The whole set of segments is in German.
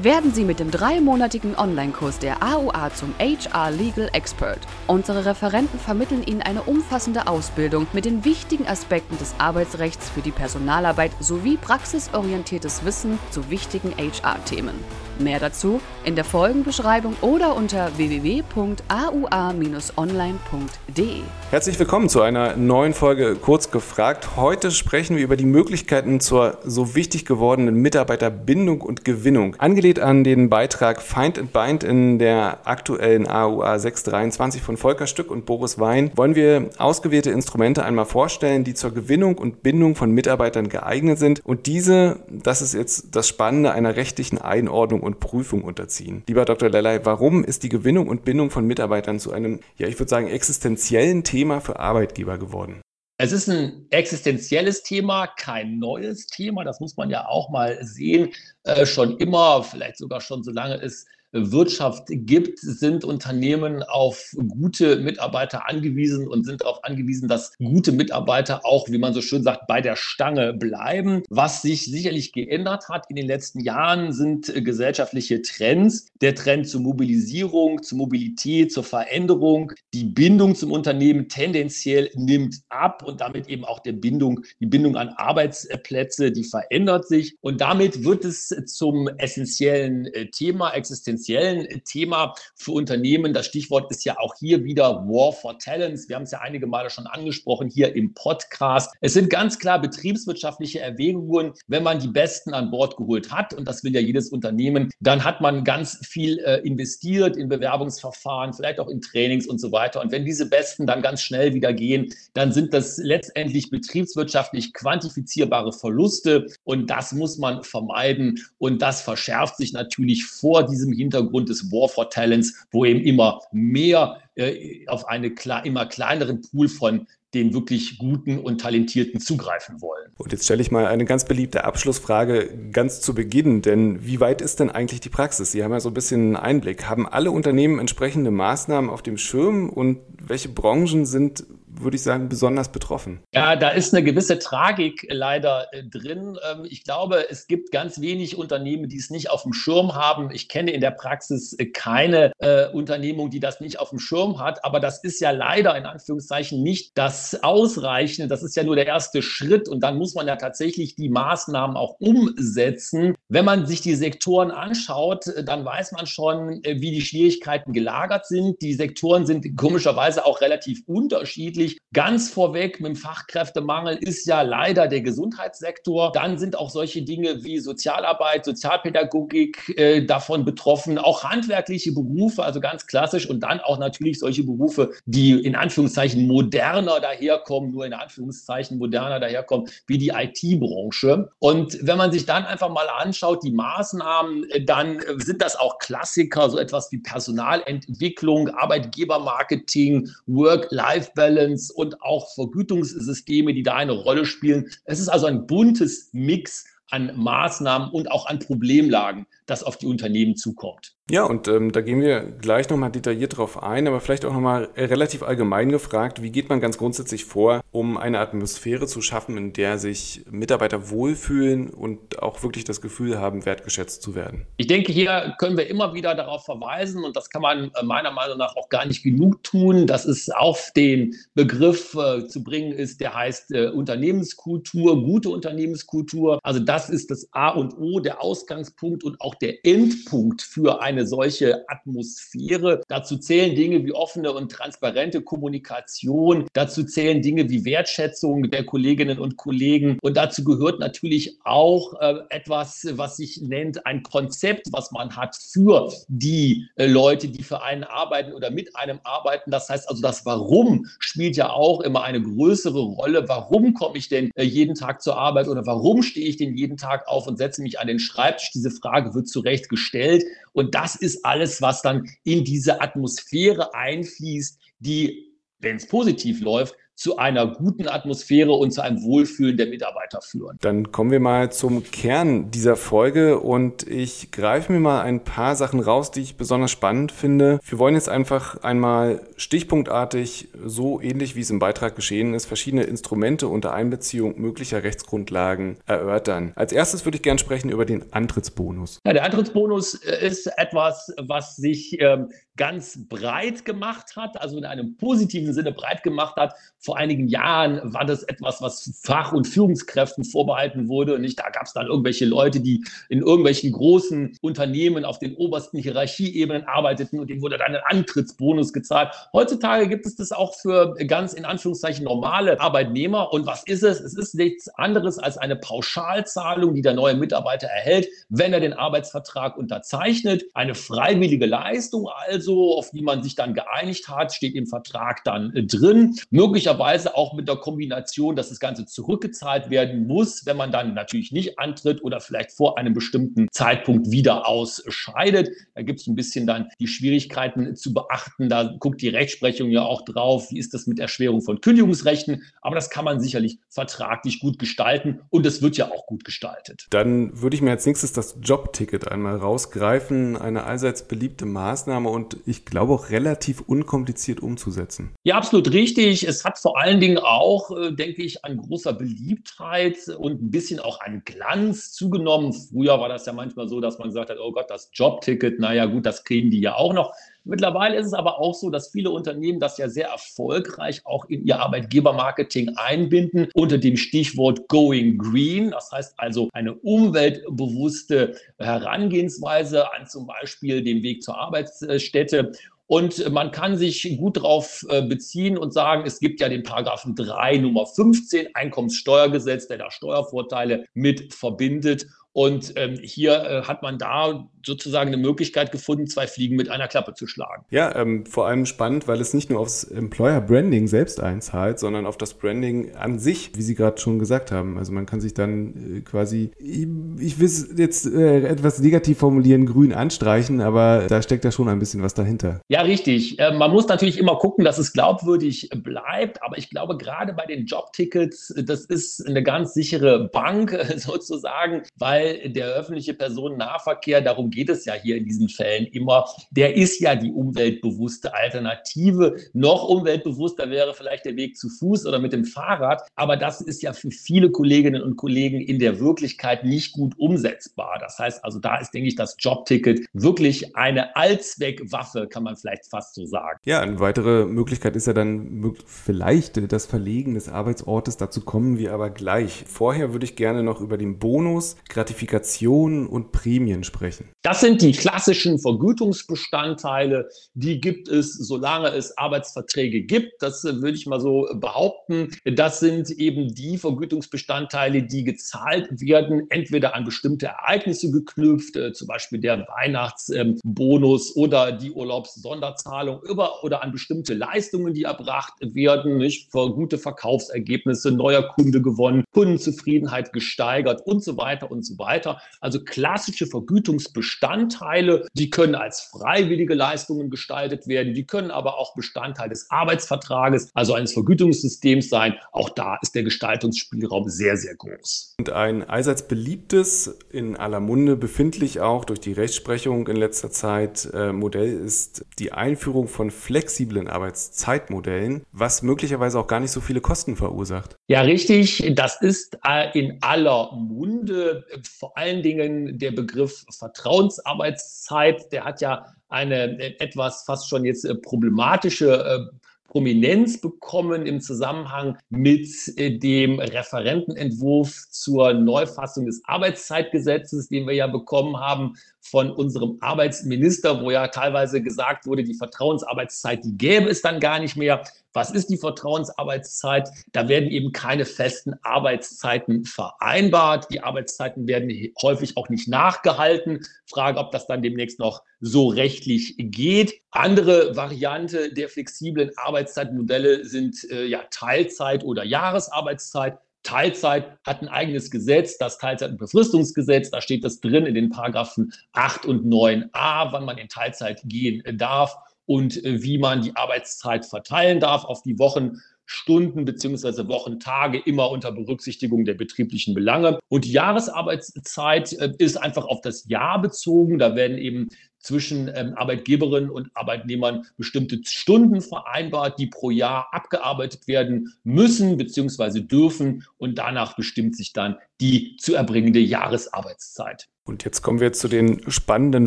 Werden Sie mit dem dreimonatigen Online-Kurs der AUA zum HR Legal Expert. Unsere Referenten vermitteln Ihnen eine umfassende Ausbildung mit den wichtigen Aspekten des Arbeitsrechts für die Personalarbeit sowie praxisorientiertes Wissen zu wichtigen HR-Themen. Mehr dazu in der Folgenbeschreibung oder unter www.aua-online.de. Herzlich willkommen zu einer neuen Folge Kurz gefragt. Heute sprechen wir über die Möglichkeiten zur so wichtig gewordenen Mitarbeiterbindung und Gewinnung. Angelehnt an den Beitrag Find and Bind in der aktuellen AUA 623 von Volker Stück und Boris Wein wollen wir ausgewählte Instrumente einmal vorstellen, die zur Gewinnung und Bindung von Mitarbeitern geeignet sind und diese, das ist jetzt das Spannende, einer rechtlichen Einordnung und Prüfung unterziehen. Lieber Dr. Lellay, warum ist die Gewinnung und Bindung von Mitarbeitern zu einem, ja, ich würde sagen, existenziellen Thema für Arbeitgeber geworden? Es ist ein existenzielles Thema, kein neues Thema. Das muss man ja auch mal sehen. Äh, schon immer, vielleicht sogar schon so lange es Wirtschaft gibt, sind Unternehmen auf gute Mitarbeiter angewiesen und sind darauf angewiesen, dass gute Mitarbeiter auch, wie man so schön sagt, bei der Stange bleiben. Was sich sicherlich geändert hat in den letzten Jahren, sind gesellschaftliche Trends. Der Trend zur Mobilisierung, zur Mobilität, zur Veränderung. Die Bindung zum Unternehmen tendenziell nimmt ab und damit eben auch der Bindung, die Bindung an Arbeitsplätze, die verändert sich. Und damit wird es zum essentiellen äh, Thema, existenziell essentiellen Thema für Unternehmen. Das Stichwort ist ja auch hier wieder War for Talents. Wir haben es ja einige Male schon angesprochen hier im Podcast. Es sind ganz klar betriebswirtschaftliche Erwägungen. Wenn man die Besten an Bord geholt hat, und das will ja jedes Unternehmen, dann hat man ganz viel äh, investiert in Bewerbungsverfahren, vielleicht auch in Trainings und so weiter. Und wenn diese Besten dann ganz schnell wieder gehen, dann sind das letztendlich betriebswirtschaftlich quantifizierbare Verluste. Und das muss man vermeiden. Und das verschärft sich natürlich vor diesem Hintergrund Hintergrund des War for Talents, wo eben immer mehr äh, auf einen immer kleineren Pool von den wirklich guten und talentierten zugreifen wollen. Und jetzt stelle ich mal eine ganz beliebte Abschlussfrage ganz zu Beginn, denn wie weit ist denn eigentlich die Praxis? Sie haben ja so ein bisschen einen Einblick. Haben alle Unternehmen entsprechende Maßnahmen auf dem Schirm und welche Branchen sind würde ich sagen, besonders betroffen. Ja, da ist eine gewisse Tragik leider äh, drin. Ähm, ich glaube, es gibt ganz wenig Unternehmen, die es nicht auf dem Schirm haben. Ich kenne in der Praxis äh, keine äh, Unternehmung, die das nicht auf dem Schirm hat. Aber das ist ja leider in Anführungszeichen nicht das Ausreichende. Das ist ja nur der erste Schritt. Und dann muss man ja tatsächlich die Maßnahmen auch umsetzen. Wenn man sich die Sektoren anschaut, äh, dann weiß man schon, wie die Schwierigkeiten gelagert sind. Die Sektoren sind komischerweise auch relativ unterschiedlich natürlich ganz vorweg mit dem Fachkräftemangel ist ja leider der Gesundheitssektor. Dann sind auch solche Dinge wie Sozialarbeit, Sozialpädagogik äh, davon betroffen, auch handwerkliche Berufe, also ganz klassisch und dann auch natürlich solche Berufe, die in Anführungszeichen moderner daherkommen, nur in Anführungszeichen moderner daherkommen, wie die IT-Branche. Und wenn man sich dann einfach mal anschaut, die Maßnahmen, äh, dann sind das auch Klassiker, so etwas wie Personalentwicklung, Arbeitgebermarketing, Work-Life-Balance, Governance und auch Vergütungssysteme, die da eine Rolle spielen. Es ist also ein buntes Mix an Maßnahmen und auch an Problemlagen, das auf die Unternehmen zukommt. Ja, und ähm, da gehen wir gleich nochmal detailliert drauf ein, aber vielleicht auch nochmal relativ allgemein gefragt, wie geht man ganz grundsätzlich vor, um eine Atmosphäre zu schaffen, in der sich Mitarbeiter wohlfühlen und auch wirklich das Gefühl haben, wertgeschätzt zu werden? Ich denke, hier können wir immer wieder darauf verweisen und das kann man äh, meiner Meinung nach auch gar nicht genug tun, dass es auf den Begriff äh, zu bringen ist, der heißt äh, Unternehmenskultur, gute Unternehmenskultur. Also das ist das A und O, der Ausgangspunkt und auch der Endpunkt für ein eine solche Atmosphäre. Dazu zählen Dinge wie offene und transparente Kommunikation. Dazu zählen Dinge wie Wertschätzung der Kolleginnen und Kollegen. Und dazu gehört natürlich auch äh, etwas, was sich nennt ein Konzept, was man hat für die äh, Leute, die für einen arbeiten oder mit einem arbeiten. Das heißt also, das Warum spielt ja auch immer eine größere Rolle. Warum komme ich denn äh, jeden Tag zur Arbeit oder warum stehe ich denn jeden Tag auf und setze mich an den Schreibtisch? Diese Frage wird zu Recht gestellt. Und das ist alles, was dann in diese Atmosphäre einfließt, die wenn es positiv läuft, zu einer guten Atmosphäre und zu einem Wohlfühlen der Mitarbeiter führen. Dann kommen wir mal zum Kern dieser Folge und ich greife mir mal ein paar Sachen raus, die ich besonders spannend finde. Wir wollen jetzt einfach einmal stichpunktartig, so ähnlich wie es im Beitrag geschehen ist, verschiedene Instrumente unter Einbeziehung möglicher Rechtsgrundlagen erörtern. Als erstes würde ich gerne sprechen über den Antrittsbonus. Ja, der Antrittsbonus ist etwas, was sich ähm, ganz breit gemacht hat, also in einem positiven Sinne breit gemacht hat. Vor einigen Jahren war das etwas, was Fach- und Führungskräften vorbehalten wurde. Nicht, da gab es dann irgendwelche Leute, die in irgendwelchen großen Unternehmen auf den obersten Hierarchieebenen arbeiteten und denen wurde dann ein Antrittsbonus gezahlt. Heutzutage gibt es das auch für ganz in Anführungszeichen normale Arbeitnehmer. Und was ist es? Es ist nichts anderes als eine Pauschalzahlung, die der neue Mitarbeiter erhält, wenn er den Arbeitsvertrag unterzeichnet. Eine freiwillige Leistung also also, auf die man sich dann geeinigt hat, steht im Vertrag dann äh, drin. Möglicherweise auch mit der Kombination, dass das Ganze zurückgezahlt werden muss, wenn man dann natürlich nicht antritt oder vielleicht vor einem bestimmten Zeitpunkt wieder ausscheidet. Da gibt es ein bisschen dann die Schwierigkeiten zu beachten. Da guckt die Rechtsprechung ja auch drauf, wie ist das mit Erschwerung von Kündigungsrechten. Aber das kann man sicherlich vertraglich gut gestalten und es wird ja auch gut gestaltet. Dann würde ich mir als nächstes das Jobticket einmal rausgreifen. Eine allseits beliebte Maßnahme und ich glaube auch relativ unkompliziert umzusetzen. Ja, absolut richtig. Es hat vor allen Dingen auch, äh, denke ich, an großer Beliebtheit und ein bisschen auch an Glanz zugenommen. Früher war das ja manchmal so, dass man gesagt hat, oh Gott, das Jobticket, naja gut, das kriegen die ja auch noch. Mittlerweile ist es aber auch so, dass viele Unternehmen das ja sehr erfolgreich auch in ihr Arbeitgebermarketing einbinden unter dem Stichwort Going Green. Das heißt also eine umweltbewusste Herangehensweise an zum Beispiel den Weg zur Arbeitsstätte. Und man kann sich gut darauf äh, beziehen und sagen, es gibt ja den Paragraphen 3 Nummer 15 Einkommenssteuergesetz, der da Steuervorteile mit verbindet. Und ähm, hier äh, hat man da sozusagen eine Möglichkeit gefunden, zwei Fliegen mit einer Klappe zu schlagen. Ja, ähm, vor allem spannend, weil es nicht nur aufs Employer Branding selbst einzahlt, sondern auf das Branding an sich, wie Sie gerade schon gesagt haben. Also man kann sich dann äh, quasi, ich, ich will es jetzt äh, etwas negativ formulieren, grün anstreichen, aber da steckt ja schon ein bisschen was dahinter. Ja, richtig. Äh, man muss natürlich immer gucken, dass es glaubwürdig bleibt, aber ich glaube, gerade bei den Jobtickets, das ist eine ganz sichere Bank sozusagen, weil weil der öffentliche Personennahverkehr, darum geht es ja hier in diesen Fällen immer, der ist ja die umweltbewusste Alternative. Noch umweltbewusster wäre vielleicht der Weg zu Fuß oder mit dem Fahrrad, aber das ist ja für viele Kolleginnen und Kollegen in der Wirklichkeit nicht gut umsetzbar. Das heißt also, da ist, denke ich, das Jobticket wirklich eine Allzweckwaffe, kann man vielleicht fast so sagen. Ja, eine weitere Möglichkeit ist ja dann vielleicht das Verlegen des Arbeitsortes. Dazu kommen wir aber gleich. Vorher würde ich gerne noch über den Bonus Gratifizierung Gratifikationen und Prämien sprechen? Das sind die klassischen Vergütungsbestandteile. Die gibt es, solange es Arbeitsverträge gibt. Das äh, würde ich mal so behaupten. Das sind eben die Vergütungsbestandteile, die gezahlt werden, entweder an bestimmte Ereignisse geknüpft, äh, zum Beispiel der Weihnachtsbonus oder die Urlaubssonderzahlung oder an bestimmte Leistungen, die erbracht werden, nicht? Für gute Verkaufsergebnisse, neuer Kunde gewonnen, Kundenzufriedenheit gesteigert und so weiter und so weiter weiter. Also klassische Vergütungsbestandteile, die können als freiwillige Leistungen gestaltet werden, die können aber auch Bestandteil des Arbeitsvertrages, also eines Vergütungssystems sein. Auch da ist der Gestaltungsspielraum sehr, sehr groß. Und ein allseits beliebtes, in aller Munde befindlich auch durch die Rechtsprechung in letzter Zeit äh, Modell ist die Einführung von flexiblen Arbeitszeitmodellen, was möglicherweise auch gar nicht so viele Kosten verursacht. Ja, richtig. Das ist äh, in aller Munde vor allen Dingen der Begriff Vertrauensarbeitszeit, der hat ja eine äh, etwas fast schon jetzt äh, problematische äh, Prominenz bekommen im Zusammenhang mit dem Referentenentwurf zur Neufassung des Arbeitszeitgesetzes, den wir ja bekommen haben von unserem Arbeitsminister, wo ja teilweise gesagt wurde, die Vertrauensarbeitszeit, die gäbe es dann gar nicht mehr. Was ist die Vertrauensarbeitszeit? Da werden eben keine festen Arbeitszeiten vereinbart. Die Arbeitszeiten werden häufig auch nicht nachgehalten. Frage, ob das dann demnächst noch so rechtlich geht. Andere Variante der flexiblen Arbeitszeitmodelle sind äh, ja Teilzeit oder Jahresarbeitszeit. Teilzeit hat ein eigenes Gesetz, das Teilzeit- und Befristungsgesetz, da steht das drin in den Paragraphen 8 und 9a, wann man in Teilzeit gehen darf und äh, wie man die Arbeitszeit verteilen darf auf die Wochen. Stunden beziehungsweise Wochentage immer unter Berücksichtigung der betrieblichen Belange. Und die Jahresarbeitszeit äh, ist einfach auf das Jahr bezogen. Da werden eben zwischen ähm, Arbeitgeberinnen und Arbeitnehmern bestimmte Stunden vereinbart, die pro Jahr abgearbeitet werden müssen bzw. dürfen. Und danach bestimmt sich dann die zu erbringende Jahresarbeitszeit. Und jetzt kommen wir zu den spannenden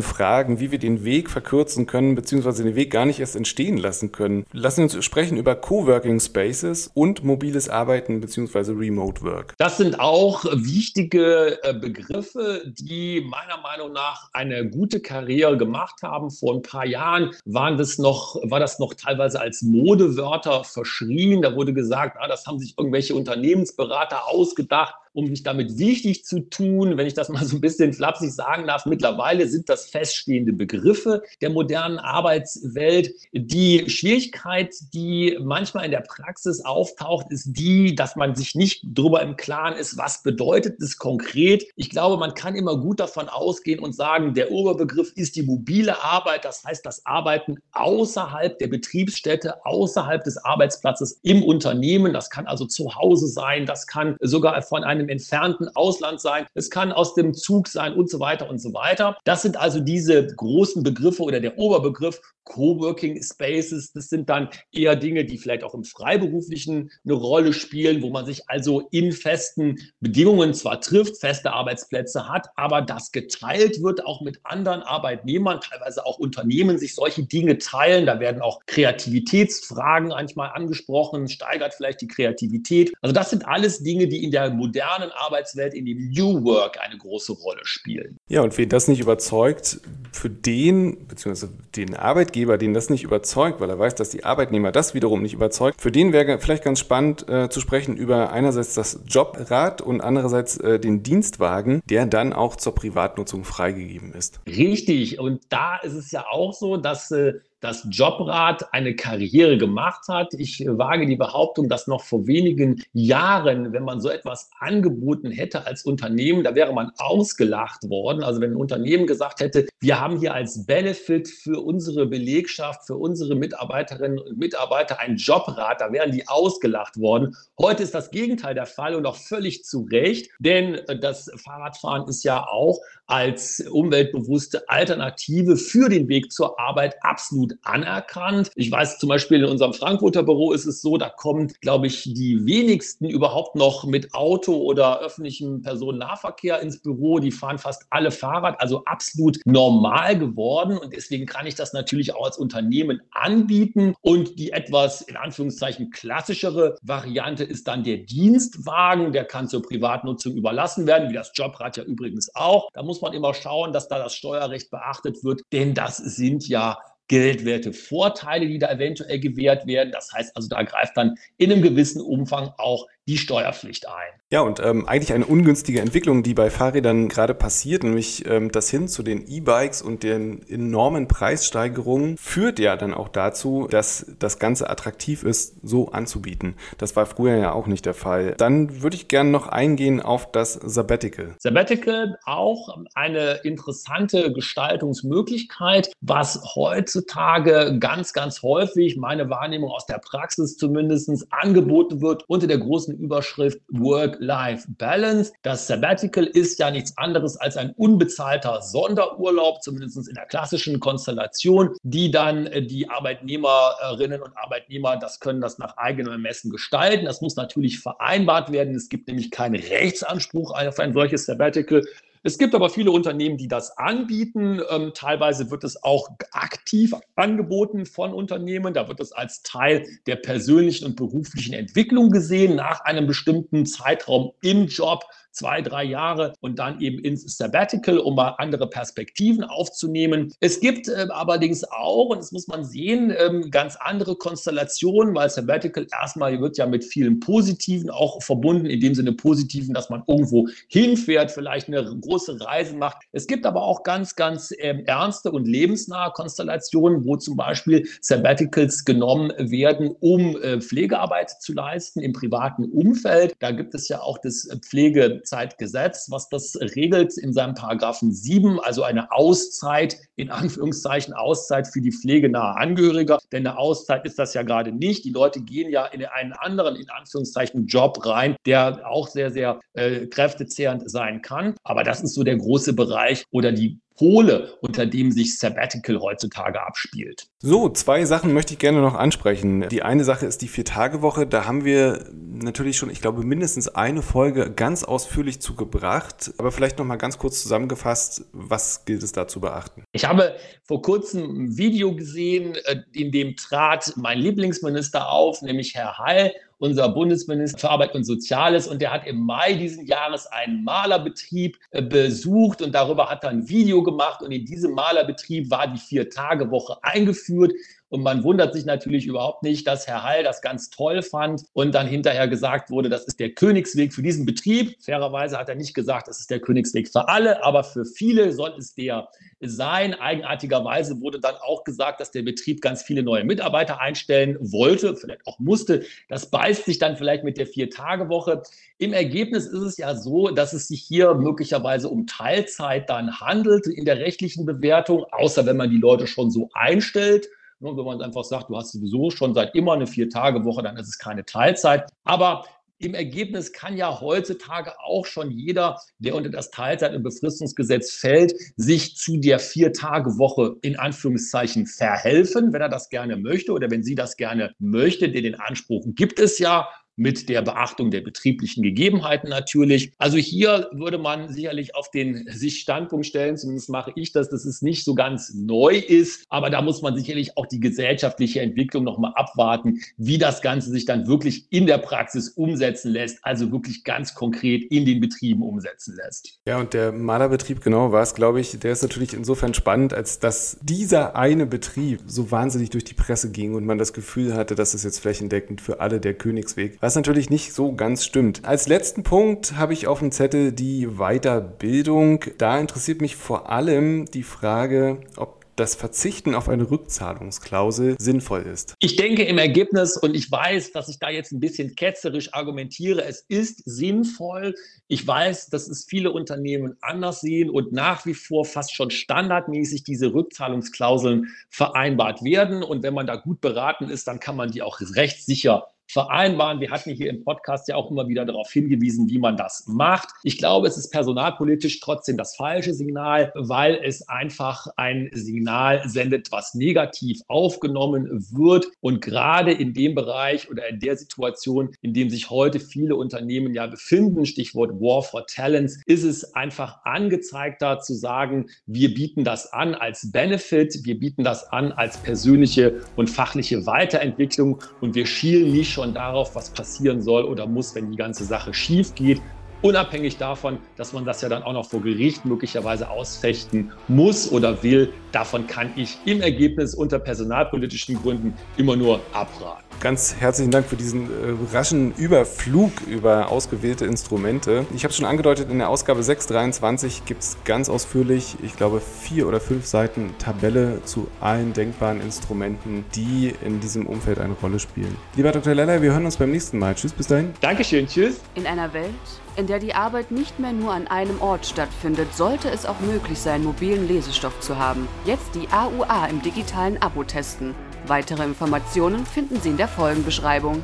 Fragen, wie wir den Weg verkürzen können, beziehungsweise den Weg gar nicht erst entstehen lassen können. Lassen uns sprechen über Coworking Spaces und mobiles Arbeiten, beziehungsweise Remote Work. Das sind auch wichtige äh, Begriffe, die meiner Meinung nach eine gute Karriere gemacht haben. Vor ein paar Jahren waren das noch, war das noch teilweise als Modewörter verschrien. Da wurde gesagt, ah, das haben sich irgendwelche Unternehmensberater ausgedacht um sich damit wichtig zu tun, wenn ich das mal so ein bisschen flapsig sagen darf. Mittlerweile sind das feststehende Begriffe der modernen Arbeitswelt. Die Schwierigkeit, die manchmal in der Praxis auftaucht, ist die, dass man sich nicht darüber im Klaren ist, was bedeutet es konkret. Ich glaube, man kann immer gut davon ausgehen und sagen, der Oberbegriff ist die mobile Arbeit. Das heißt, das Arbeiten außerhalb der Betriebsstätte, außerhalb des Arbeitsplatzes im Unternehmen. Das kann also zu Hause sein. Das kann sogar von einem einem entfernten Ausland sein, es kann aus dem Zug sein und so weiter und so weiter. Das sind also diese großen Begriffe oder der Oberbegriff Coworking Spaces. Das sind dann eher Dinge, die vielleicht auch im Freiberuflichen eine Rolle spielen, wo man sich also in festen Bedingungen zwar trifft, feste Arbeitsplätze hat, aber das geteilt wird auch mit anderen Arbeitnehmern, teilweise auch Unternehmen sich solche Dinge teilen. Da werden auch Kreativitätsfragen manchmal angesprochen, steigert vielleicht die Kreativität. Also das sind alles Dinge, die in der modernen modernen Arbeitswelt, in dem New Work eine große Rolle spielen. Ja, und wen das nicht überzeugt, für den, beziehungsweise den Arbeitgeber, den das nicht überzeugt, weil er weiß, dass die Arbeitnehmer das wiederum nicht überzeugt, für den wäre vielleicht ganz spannend äh, zu sprechen über einerseits das Jobrad und andererseits äh, den Dienstwagen, der dann auch zur Privatnutzung freigegeben ist. Richtig. Und da ist es ja auch so, dass äh, das Jobrad eine Karriere gemacht hat. Ich wage die Behauptung, dass noch vor wenigen Jahren, wenn man so etwas angeboten hätte als Unternehmen, da wäre man ausgelacht worden. Also wenn ein Unternehmen gesagt hätte, wir haben hier als Benefit für unsere Belegschaft, für unsere Mitarbeiterinnen und Mitarbeiter ein Jobrad, da wären die ausgelacht worden. Heute ist das Gegenteil der Fall und auch völlig zu Recht, denn das Fahrradfahren ist ja auch als umweltbewusste Alternative für den Weg zur Arbeit absolut anerkannt. Ich weiß zum Beispiel in unserem Frankfurter Büro ist es so, da kommen, glaube ich, die wenigsten überhaupt noch mit Auto oder öffentlichem Personennahverkehr ins Büro. Die fahren fast alle Fahrrad, also absolut normal geworden. Und deswegen kann ich das natürlich auch als Unternehmen anbieten. Und die etwas in Anführungszeichen klassischere Variante ist dann der Dienstwagen. Der kann zur Privatnutzung überlassen werden, wie das Jobrad ja übrigens auch. Da muss man immer schauen, dass da das Steuerrecht beachtet wird, denn das sind ja geldwerte Vorteile, die da eventuell gewährt werden. Das heißt also, da greift dann in einem gewissen Umfang auch die Steuerpflicht ein. Ja, und ähm, eigentlich eine ungünstige Entwicklung, die bei Fahrrädern gerade passiert, nämlich ähm, das hin zu den E-Bikes und den enormen Preissteigerungen, führt ja dann auch dazu, dass das Ganze attraktiv ist, so anzubieten. Das war früher ja auch nicht der Fall. Dann würde ich gerne noch eingehen auf das Sabbatical. Sabbatical auch eine interessante Gestaltungsmöglichkeit, was heutzutage ganz, ganz häufig, meine Wahrnehmung aus der Praxis zumindest, angeboten wird unter der großen Überschrift Work-Life-Balance. Das Sabbatical ist ja nichts anderes als ein unbezahlter Sonderurlaub, zumindest in der klassischen Konstellation, die dann äh, die Arbeitnehmerinnen und Arbeitnehmer, das können das nach eigenem Ermessen gestalten. Das muss natürlich vereinbart werden. Es gibt nämlich keinen Rechtsanspruch auf ein solches Sabbatical. Es gibt aber viele Unternehmen, die das anbieten. Ähm, teilweise wird es auch aktiv angeboten von Unternehmen. Da wird es als Teil der persönlichen und beruflichen Entwicklung gesehen, nach einem bestimmten Zeitraum im Job zwei, drei Jahre und dann eben ins Sabbatical, um mal andere Perspektiven aufzunehmen. Es gibt äh, allerdings auch, und das muss man sehen, ähm, ganz andere Konstellationen, weil Sabbatical erstmal wird ja mit vielen Positiven auch verbunden, in dem Sinne Positiven, dass man irgendwo hinfährt, vielleicht eine große große Reisen macht. Es gibt aber auch ganz, ganz ähm, ernste und lebensnahe Konstellationen, wo zum Beispiel Sabbaticals genommen werden, um äh, Pflegearbeit zu leisten im privaten Umfeld. Da gibt es ja auch das Pflegezeitgesetz, was das regelt in seinem Paragraphen 7, also eine Auszeit, in Anführungszeichen Auszeit für die pflegenahe Angehörige. Denn eine Auszeit ist das ja gerade nicht. Die Leute gehen ja in einen anderen, in Anführungszeichen, Job rein, der auch sehr, sehr äh, kräftezehrend sein kann. Aber das ist so der große Bereich oder die Pole, unter dem sich Sabbatical heutzutage abspielt. So, zwei Sachen möchte ich gerne noch ansprechen. Die eine Sache ist die Vier-Tage-Woche. Da haben wir natürlich schon, ich glaube, mindestens eine Folge ganz ausführlich zugebracht. Aber vielleicht noch mal ganz kurz zusammengefasst, was gilt es da zu beachten? Ich habe vor kurzem ein Video gesehen, äh, in dem trat mein Lieblingsminister auf, nämlich Herr Heil unser Bundesminister für Arbeit und Soziales. Und der hat im Mai diesen Jahres einen Malerbetrieb äh, besucht und darüber hat er ein Video gemacht. Und in diesem Malerbetrieb war die Vier-Tage-Woche eingeführt. Und man wundert sich natürlich überhaupt nicht, dass Herr Hall das ganz toll fand und dann hinterher gesagt wurde, das ist der Königsweg für diesen Betrieb. Fairerweise hat er nicht gesagt, das ist der Königsweg für alle, aber für viele soll es der sein. Eigenartigerweise wurde dann auch gesagt, dass der Betrieb ganz viele neue Mitarbeiter einstellen wollte, vielleicht auch musste. Das beißt sich dann vielleicht mit der Vier-Tage-Woche. Im Ergebnis ist es ja so, dass es sich hier möglicherweise um Teilzeit dann handelt in der rechtlichen Bewertung, außer wenn man die Leute schon so einstellt. Und wenn man einfach sagt, du hast sowieso schon seit immer eine Vier-Tage-Woche, dann ist es keine Teilzeit. Aber im Ergebnis kann ja heutzutage auch schon jeder, der unter das Teilzeit- und Befristungsgesetz fällt, sich zu der Vier-Tage-Woche in Anführungszeichen verhelfen, wenn er das gerne möchte oder wenn sie das gerne möchte. Denn den Anspruch gibt es ja mit der Beachtung der betrieblichen Gegebenheiten natürlich. Also hier würde man sicherlich auf den sich Standpunkt stellen, zumindest mache ich das, dass es nicht so ganz neu ist, aber da muss man sicherlich auch die gesellschaftliche Entwicklung nochmal abwarten, wie das Ganze sich dann wirklich in der Praxis umsetzen lässt, also wirklich ganz konkret in den Betrieben umsetzen lässt. Ja, und der Malerbetrieb, genau, war es, glaube ich, der ist natürlich insofern spannend, als dass dieser eine Betrieb so wahnsinnig durch die Presse ging und man das Gefühl hatte, dass es jetzt flächendeckend für alle der Königsweg was natürlich nicht so ganz stimmt. Als letzten Punkt habe ich auf dem Zettel die Weiterbildung. Da interessiert mich vor allem die Frage, ob das Verzichten auf eine Rückzahlungsklausel sinnvoll ist? Ich denke im Ergebnis, und ich weiß, dass ich da jetzt ein bisschen ketzerisch argumentiere, es ist sinnvoll. Ich weiß, dass es viele Unternehmen anders sehen und nach wie vor fast schon standardmäßig diese Rückzahlungsklauseln vereinbart werden. Und wenn man da gut beraten ist, dann kann man die auch rechtssicher vereinbaren. Wir hatten hier im Podcast ja auch immer wieder darauf hingewiesen, wie man das macht. Ich glaube, es ist personalpolitisch trotzdem das falsche Signal, weil es einfach ein Signal sendet, was negativ aufgenommen wird. Und gerade in dem Bereich oder in der Situation, in dem sich heute viele Unternehmen ja befinden, Stichwort War for Talents, ist es einfach angezeigter zu sagen, wir bieten das an als Benefit, wir bieten das an als persönliche und fachliche Weiterentwicklung und wir schielen nicht schon darauf, was passieren soll oder muss, wenn die ganze Sache schief geht. Unabhängig davon, dass man das ja dann auch noch vor Gericht möglicherweise ausfechten muss oder will, davon kann ich im Ergebnis unter personalpolitischen Gründen immer nur abraten. Ganz herzlichen Dank für diesen äh, raschen Überflug über ausgewählte Instrumente. Ich habe es schon angedeutet, in der Ausgabe 623 gibt es ganz ausführlich, ich glaube, vier oder fünf Seiten Tabelle zu allen denkbaren Instrumenten, die in diesem Umfeld eine Rolle spielen. Lieber Dr. Leller, wir hören uns beim nächsten Mal. Tschüss, bis dahin. Dankeschön, tschüss. In einer Welt, in der die Arbeit nicht mehr nur an einem Ort stattfindet, sollte es auch möglich sein, mobilen Lesestoff zu haben. Jetzt die AUA im digitalen Abo testen. Weitere Informationen finden Sie in der Folgenbeschreibung.